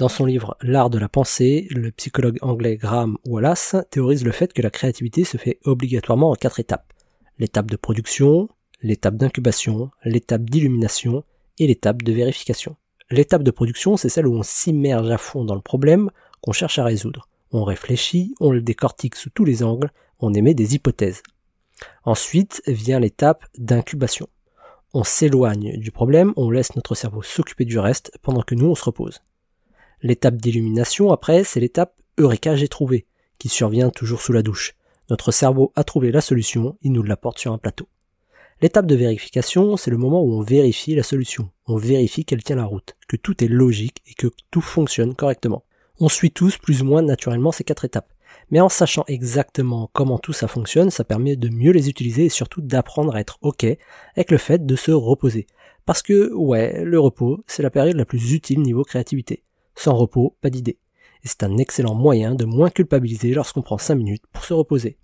Dans son livre L'art de la pensée, le psychologue anglais Graham Wallace théorise le fait que la créativité se fait obligatoirement en quatre étapes. L'étape de production, l'étape d'incubation, l'étape d'illumination et l'étape de vérification. L'étape de production, c'est celle où on s'immerge à fond dans le problème qu'on cherche à résoudre. On réfléchit, on le décortique sous tous les angles, on émet des hypothèses. Ensuite vient l'étape d'incubation. On s'éloigne du problème, on laisse notre cerveau s'occuper du reste pendant que nous on se repose. L'étape d'illumination après, c'est l'étape Eureka j'ai trouvé, qui survient toujours sous la douche. Notre cerveau a trouvé la solution, il nous l'apporte sur un plateau. L'étape de vérification, c'est le moment où on vérifie la solution. On vérifie qu'elle tient la route, que tout est logique et que tout fonctionne correctement. On suit tous plus ou moins naturellement ces quatre étapes. Mais en sachant exactement comment tout ça fonctionne, ça permet de mieux les utiliser et surtout d'apprendre à être OK avec le fait de se reposer. Parce que, ouais, le repos, c'est la période la plus utile niveau créativité. Sans repos, pas d'idée. Et c'est un excellent moyen de moins culpabiliser lorsqu'on prend 5 minutes pour se reposer.